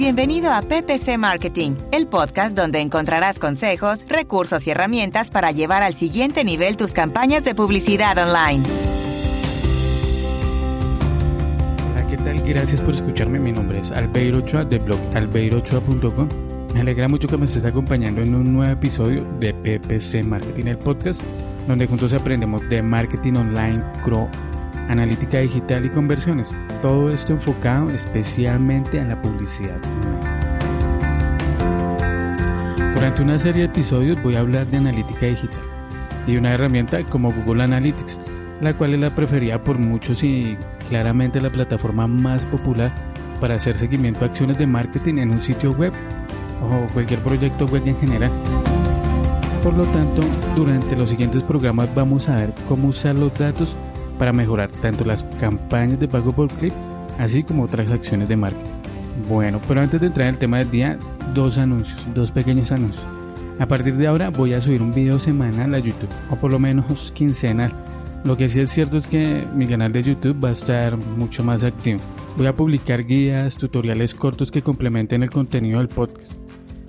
Bienvenido a PPC Marketing, el podcast donde encontrarás consejos, recursos y herramientas para llevar al siguiente nivel tus campañas de publicidad online. Hola, ¿qué tal? Gracias por escucharme. Mi nombre es Albeiro Ochoa de blog albeirochoa.com. Me alegra mucho que me estés acompañando en un nuevo episodio de PPC Marketing, el podcast donde juntos aprendemos de marketing online, CRO, analítica digital y conversiones. Todo esto enfocado especialmente en la publicidad Durante una serie de episodios voy a hablar de analítica digital y una herramienta como Google Analytics, la cual es la preferida por muchos y claramente la plataforma más popular para hacer seguimiento a acciones de marketing en un sitio web o cualquier proyecto web en general. Por lo tanto, durante los siguientes programas vamos a ver cómo usar los datos para mejorar tanto las campañas de pago por clip, así como otras acciones de marketing. Bueno, pero antes de entrar en el tema del día, dos anuncios, dos pequeños anuncios. A partir de ahora voy a subir un video semanal a YouTube, o por lo menos quincenal. Lo que sí es cierto es que mi canal de YouTube va a estar mucho más activo. Voy a publicar guías, tutoriales cortos que complementen el contenido del podcast.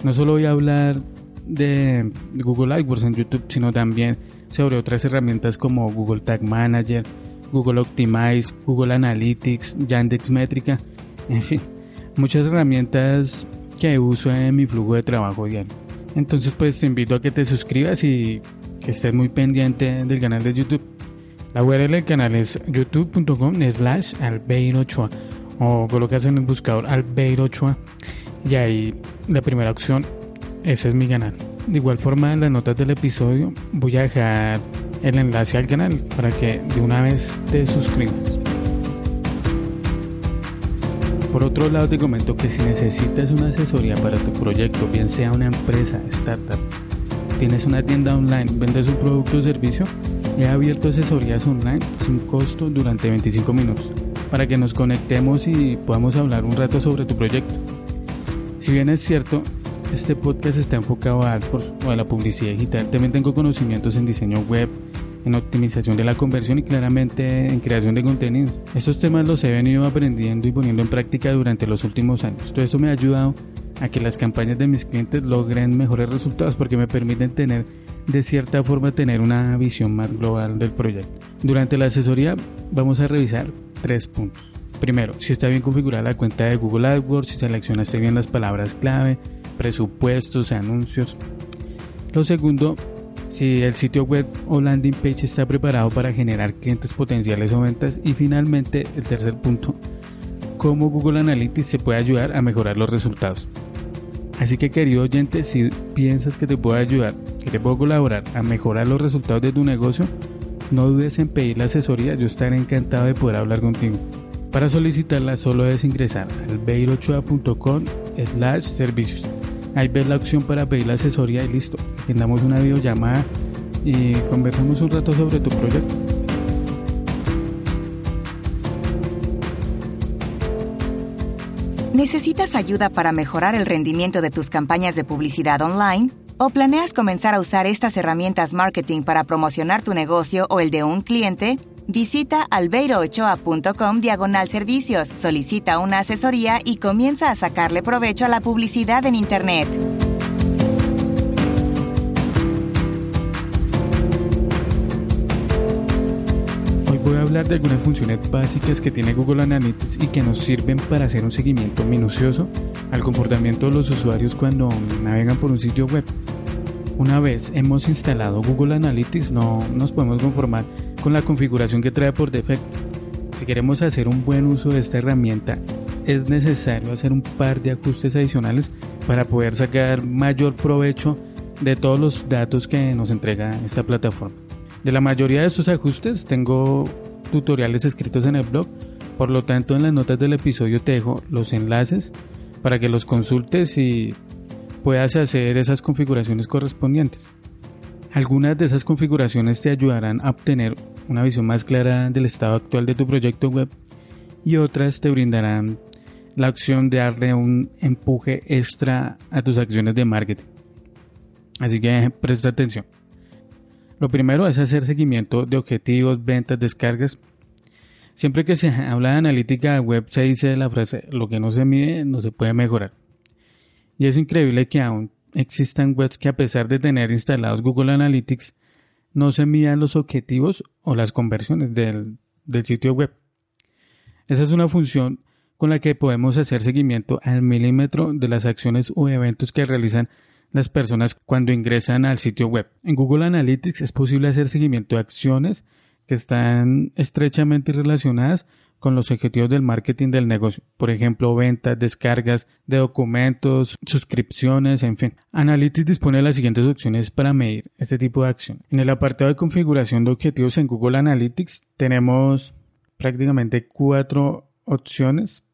No solo voy a hablar de Google AdWords en YouTube, sino también sobre otras herramientas como Google Tag Manager, Google Optimize, Google Analytics, Yandex Métrica, en fin, muchas herramientas que uso en mi flujo de trabajo diario. Entonces pues te invito a que te suscribas y que estés muy pendiente del canal de YouTube. La URL del canal es youtube.com slash albeirochoa o colocas en el buscador albeirochoa y ahí la primera opción, ese es mi canal. De igual forma, en las notas del episodio voy a dejar el enlace al canal para que de una vez te suscribas. Por otro lado, te comento que si necesitas una asesoría para tu proyecto, bien sea una empresa, startup, tienes una tienda online, vendes un producto o servicio, he abierto asesorías online sin costo durante 25 minutos para que nos conectemos y podamos hablar un rato sobre tu proyecto. Si bien es cierto, este podcast está enfocado a AdWords o a la publicidad digital. También tengo conocimientos en diseño web, en optimización de la conversión y claramente en creación de contenidos. Estos temas los he venido aprendiendo y poniendo en práctica durante los últimos años. Todo esto me ha ayudado a que las campañas de mis clientes logren mejores resultados porque me permiten tener de cierta forma tener una visión más global del proyecto. Durante la asesoría vamos a revisar tres puntos. Primero, si está bien configurada la cuenta de Google AdWords, si seleccionaste bien las palabras clave, presupuestos, anuncios. Lo segundo, si el sitio web o landing page está preparado para generar clientes potenciales o ventas. Y finalmente, el tercer punto, cómo Google Analytics se puede ayudar a mejorar los resultados. Así que querido oyente, si piensas que te puedo ayudar, que te puedo colaborar a mejorar los resultados de tu negocio, no dudes en pedir la asesoría, yo estaré encantado de poder hablar contigo. Para solicitarla solo debes ingresar al beirochoa.com slash servicios. Ahí ves la opción para pedir la asesoría y listo. Agendamos una videollamada y conversamos un rato sobre tu proyecto. ¿Necesitas ayuda para mejorar el rendimiento de tus campañas de publicidad online? ¿O planeas comenzar a usar estas herramientas marketing para promocionar tu negocio o el de un cliente? Visita albeiroochoa.com diagonal servicios, solicita una asesoría y comienza a sacarle provecho a la publicidad en Internet. Hoy voy a hablar de algunas funciones básicas que tiene Google Analytics y que nos sirven para hacer un seguimiento minucioso al comportamiento de los usuarios cuando navegan por un sitio web. Una vez hemos instalado Google Analytics no nos podemos conformar con la configuración que trae por defecto. Si queremos hacer un buen uso de esta herramienta es necesario hacer un par de ajustes adicionales para poder sacar mayor provecho de todos los datos que nos entrega esta plataforma. De la mayoría de estos ajustes tengo tutoriales escritos en el blog, por lo tanto en las notas del episodio te dejo los enlaces para que los consultes y puedas hacer esas configuraciones correspondientes. Algunas de esas configuraciones te ayudarán a obtener una visión más clara del estado actual de tu proyecto web y otras te brindarán la opción de darle un empuje extra a tus acciones de marketing. Así que presta atención. Lo primero es hacer seguimiento de objetivos, ventas, descargas. Siempre que se habla de analítica web se dice la frase lo que no se mide no se puede mejorar. Y es increíble que aún existan webs que a pesar de tener instalados Google Analytics, no se midan los objetivos o las conversiones del, del sitio web. Esa es una función con la que podemos hacer seguimiento al milímetro de las acciones o eventos que realizan las personas cuando ingresan al sitio web. En Google Analytics es posible hacer seguimiento de acciones que están estrechamente relacionadas con los objetivos del marketing del negocio, por ejemplo, ventas, descargas de documentos, suscripciones, en fin. Analytics dispone de las siguientes opciones para medir este tipo de acción. En el apartado de configuración de objetivos en Google Analytics tenemos prácticamente cuatro opciones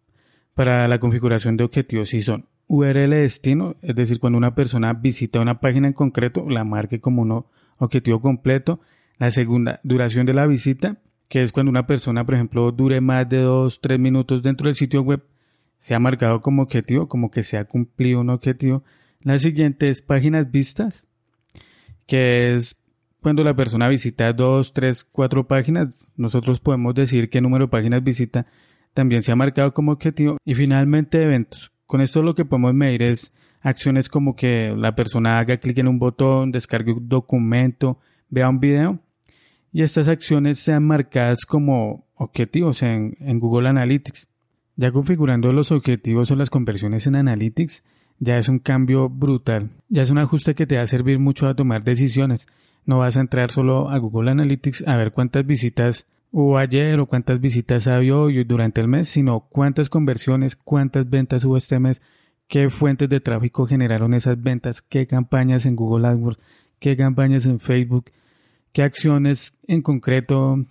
para la configuración de objetivos y son URL destino, es decir, cuando una persona visita una página en concreto, la marque como un objetivo completo. La segunda, duración de la visita, que es cuando una persona, por ejemplo, dure más de dos, tres minutos dentro del sitio web, se ha marcado como objetivo, como que se ha cumplido un objetivo. La siguiente es páginas vistas, que es cuando la persona visita dos, tres, cuatro páginas, nosotros podemos decir qué número de páginas visita también se ha marcado como objetivo. Y finalmente eventos, con esto lo que podemos medir es acciones como que la persona haga clic en un botón, descargue un documento, vea un video y estas acciones sean marcadas como objetivos en, Google Analytics. Ya configurando los objetivos o las conversiones en Analytics, ya es un cambio brutal. Ya es un ajuste que te va a servir mucho a tomar decisiones. No vas a entrar solo a Google Analytics a ver cuántas visitas hubo ayer o cuántas visitas había hoy durante el mes, sino cuántas conversiones, cuántas ventas hubo este mes, qué fuentes de tráfico generaron esas ventas, qué campañas en Google AdWords, qué campañas en Facebook, qué acciones en concreto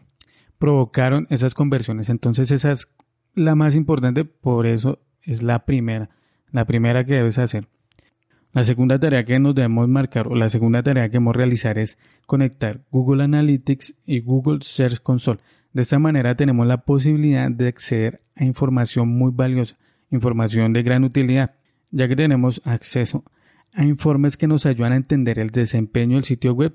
provocaron esas conversiones. Entonces esa es la más importante, por eso es la primera, la primera que debes hacer. La segunda tarea que nos debemos marcar o la segunda tarea que debemos realizar es conectar Google Analytics y Google Search Console. De esta manera tenemos la posibilidad de acceder a información muy valiosa, información de gran utilidad, ya que tenemos acceso a informes que nos ayudan a entender el desempeño del sitio web,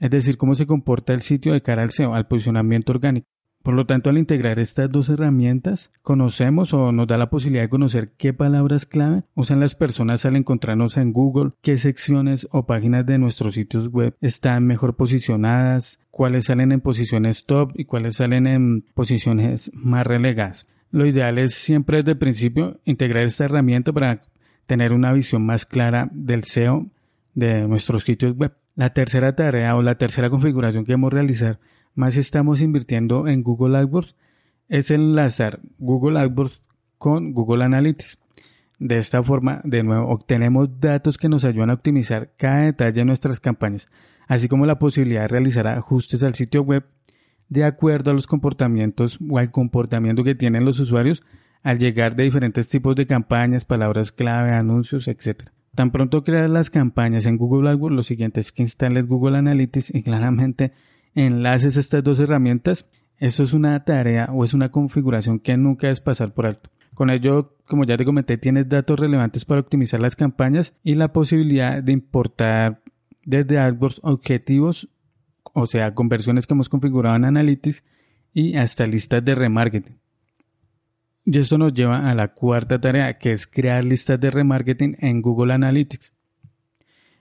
es decir, cómo se comporta el sitio de cara al SEO, al posicionamiento orgánico. Por lo tanto, al integrar estas dos herramientas, conocemos o nos da la posibilidad de conocer qué palabras clave usan las personas al encontrarnos en Google, qué secciones o páginas de nuestros sitios web están mejor posicionadas, cuáles salen en posiciones top y cuáles salen en posiciones más relegadas. Lo ideal es siempre desde el principio integrar esta herramienta para tener una visión más clara del SEO de nuestros sitios web. La tercera tarea o la tercera configuración que debemos realizar más estamos invirtiendo en Google AdWords es enlazar Google AdWords con Google Analytics. De esta forma, de nuevo, obtenemos datos que nos ayudan a optimizar cada detalle de nuestras campañas, así como la posibilidad de realizar ajustes al sitio web de acuerdo a los comportamientos o al comportamiento que tienen los usuarios al llegar de diferentes tipos de campañas, palabras clave, anuncios, etc. Tan pronto creas las campañas en Google AdWords, lo siguiente es que instales Google Analytics y claramente enlaces estas dos herramientas, esto es una tarea o es una configuración que nunca es pasar por alto. Con ello, como ya te comenté, tienes datos relevantes para optimizar las campañas y la posibilidad de importar desde AdWords objetivos, o sea, conversiones que hemos configurado en Analytics y hasta listas de remarketing. Y esto nos lleva a la cuarta tarea, que es crear listas de remarketing en Google Analytics.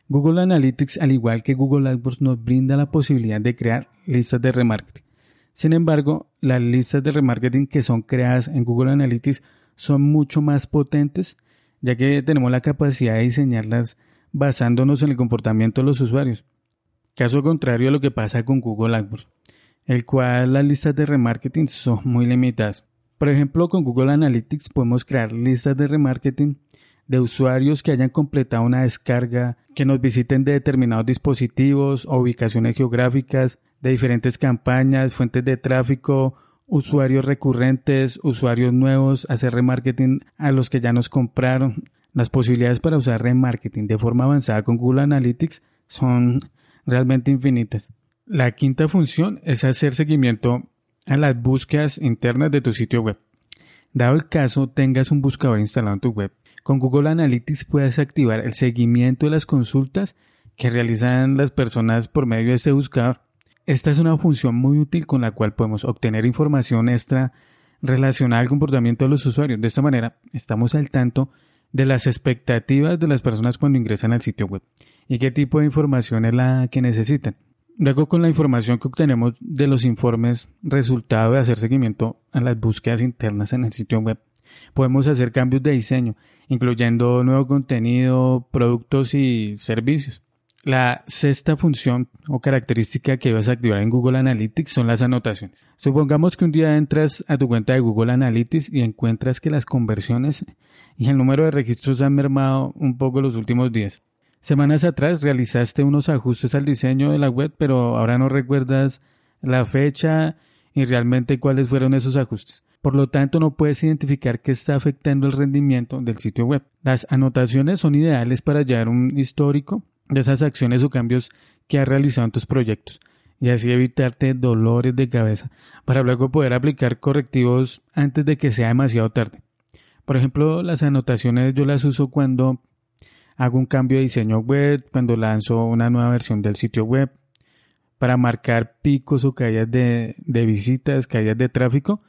Google Analytics, al igual que Google AdWords, nos brinda la posibilidad de crear listas de remarketing. Sin embargo, las listas de remarketing que son creadas en Google Analytics son mucho más potentes, ya que tenemos la capacidad de diseñarlas basándonos en el comportamiento de los usuarios. Caso contrario a lo que pasa con Google AdWords, el cual las listas de remarketing son muy limitadas. Por ejemplo, con Google Analytics podemos crear listas de remarketing de usuarios que hayan completado una descarga, que nos visiten de determinados dispositivos o ubicaciones geográficas, de diferentes campañas, fuentes de tráfico, usuarios recurrentes, usuarios nuevos, hacer remarketing a los que ya nos compraron. Las posibilidades para usar remarketing de forma avanzada con Google Analytics son realmente infinitas. La quinta función es hacer seguimiento a las búsquedas internas de tu sitio web. Dado el caso tengas un buscador instalado en tu web, con Google Analytics puedes activar el seguimiento de las consultas que realizan las personas por medio de este buscador. Esta es una función muy útil con la cual podemos obtener información extra relacionada al comportamiento de los usuarios. De esta manera, estamos al tanto de las expectativas de las personas cuando ingresan al sitio web y qué tipo de información es la que necesitan. Luego, con la información que obtenemos de los informes resultado de hacer seguimiento a las búsquedas internas en el sitio web, podemos hacer cambios de diseño, incluyendo nuevo contenido, productos y servicios. La sexta función o característica que a activar en Google Analytics son las anotaciones. Supongamos que un día entras a tu cuenta de Google Analytics y encuentras que las conversiones y el número de registros han mermado un poco los últimos días. Semanas atrás realizaste unos ajustes al diseño de la web, pero ahora no recuerdas la fecha y realmente cuáles fueron esos ajustes. Por lo tanto, no puedes identificar qué está afectando el rendimiento del sitio web. Las anotaciones son ideales para hallar un histórico de esas acciones o cambios que has realizado en tus proyectos y así evitarte dolores de cabeza para luego poder aplicar correctivos antes de que sea demasiado tarde. Por ejemplo, las anotaciones yo las uso cuando hago un cambio de diseño web, cuando lanzo una nueva versión del sitio web, para marcar picos o caídas de, de visitas, caídas de tráfico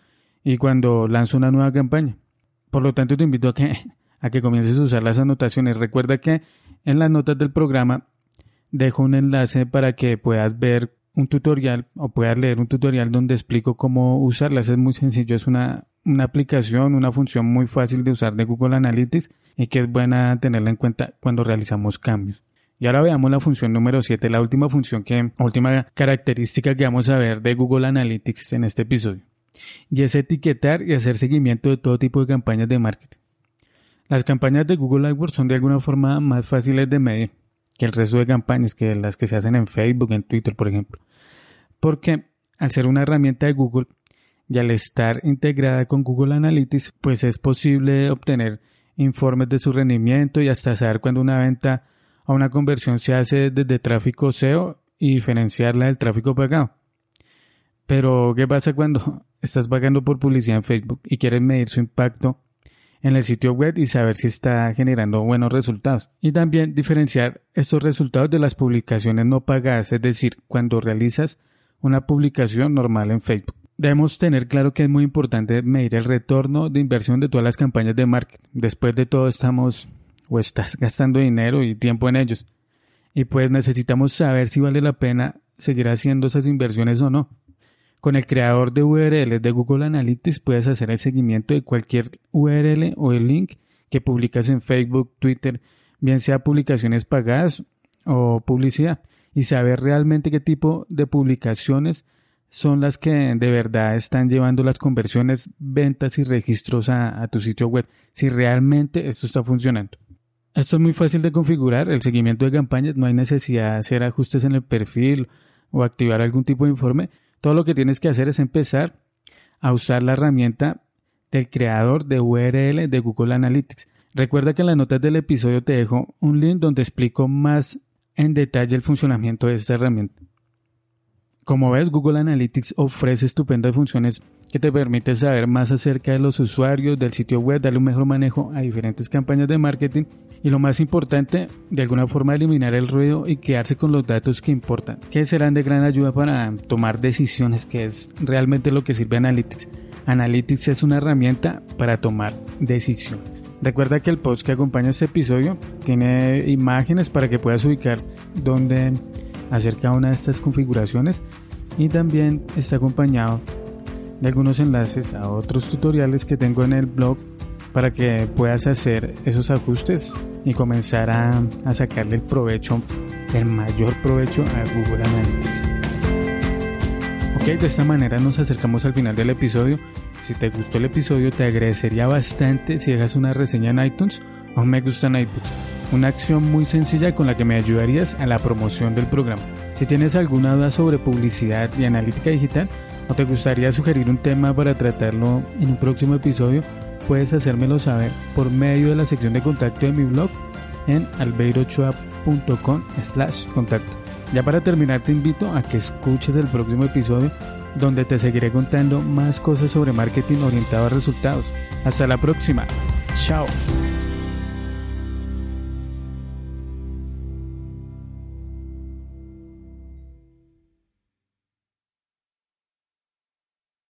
y cuando lanzo una nueva campaña. Por lo tanto, te invito a que, a que comiences a usar las anotaciones. Recuerda que en las notas del programa dejo un enlace para que puedas ver un tutorial o puedas leer un tutorial donde explico cómo usarlas. Es muy sencillo, es una, una aplicación, una función muy fácil de usar de Google Analytics y que es buena tenerla en cuenta cuando realizamos cambios. Y ahora veamos la función número 7, la última función que, última característica que vamos a ver de Google Analytics en este episodio. Y es etiquetar y hacer seguimiento de todo tipo de campañas de marketing. Las campañas de Google AdWords son de alguna forma más fáciles de medir que el resto de campañas, que las que se hacen en Facebook, en Twitter, por ejemplo. Porque al ser una herramienta de Google y al estar integrada con Google Analytics, pues es posible obtener informes de su rendimiento y hasta saber cuando una venta o una conversión se hace desde tráfico SEO y diferenciarla del tráfico pagado. Pero, ¿qué pasa cuando estás pagando por publicidad en Facebook y quieres medir su impacto en el sitio web y saber si está generando buenos resultados. Y también diferenciar estos resultados de las publicaciones no pagadas, es decir, cuando realizas una publicación normal en Facebook. Debemos tener claro que es muy importante medir el retorno de inversión de todas las campañas de marketing. Después de todo estamos o estás gastando dinero y tiempo en ellos. Y pues necesitamos saber si vale la pena seguir haciendo esas inversiones o no. Con el creador de URLs de Google Analytics puedes hacer el seguimiento de cualquier URL o el link que publicas en Facebook, Twitter, bien sea publicaciones pagadas o publicidad, y saber realmente qué tipo de publicaciones son las que de verdad están llevando las conversiones, ventas y registros a, tu sitio web, si realmente esto está funcionando. Esto es muy fácil de configurar, el seguimiento de campañas, no hay necesidad de hacer ajustes en el perfil o activar algún tipo de informe, todo lo que tienes que hacer es empezar a usar la herramienta del creador de URL de Google Analytics. Recuerda que en las notas del episodio te dejo un link donde explico más en detalle el funcionamiento de esta herramienta. Como ves, Google Analytics ofrece estupendas funciones que te permiten saber más acerca de los usuarios del sitio web, darle un mejor manejo a diferentes campañas de marketing y lo más importante, de alguna forma eliminar el ruido y quedarse con los datos que importan, que serán de gran ayuda para tomar decisiones, que es realmente lo que sirve Analytics. Analytics es una herramienta para tomar decisiones. Recuerda que el post que acompaña este episodio tiene imágenes para que puedas ubicar dónde hacer cada una de estas configuraciones y también está acompañado de algunos enlaces a otros tutoriales que tengo en el blog para que puedas hacer esos ajustes y comenzar a, sacarle el provecho, el mayor provecho a Google Analytics. Ok, de esta manera nos acercamos al final del episodio. Si te gustó el episodio, te agradecería bastante si dejas una reseña en iTunes o me gusta en iTunes. Una acción muy sencilla con la que me ayudarías a la promoción del programa. Si tienes alguna duda sobre publicidad y analítica digital o te gustaría sugerir un tema para tratarlo en un próximo episodio, puedes hacérmelo saber por medio de la sección de contacto de mi blog en albeirochoa.com slash contacto. Ya para terminar te invito a que escuches el próximo episodio donde te seguiré contando más cosas sobre marketing orientado a resultados. Hasta la próxima. Chao.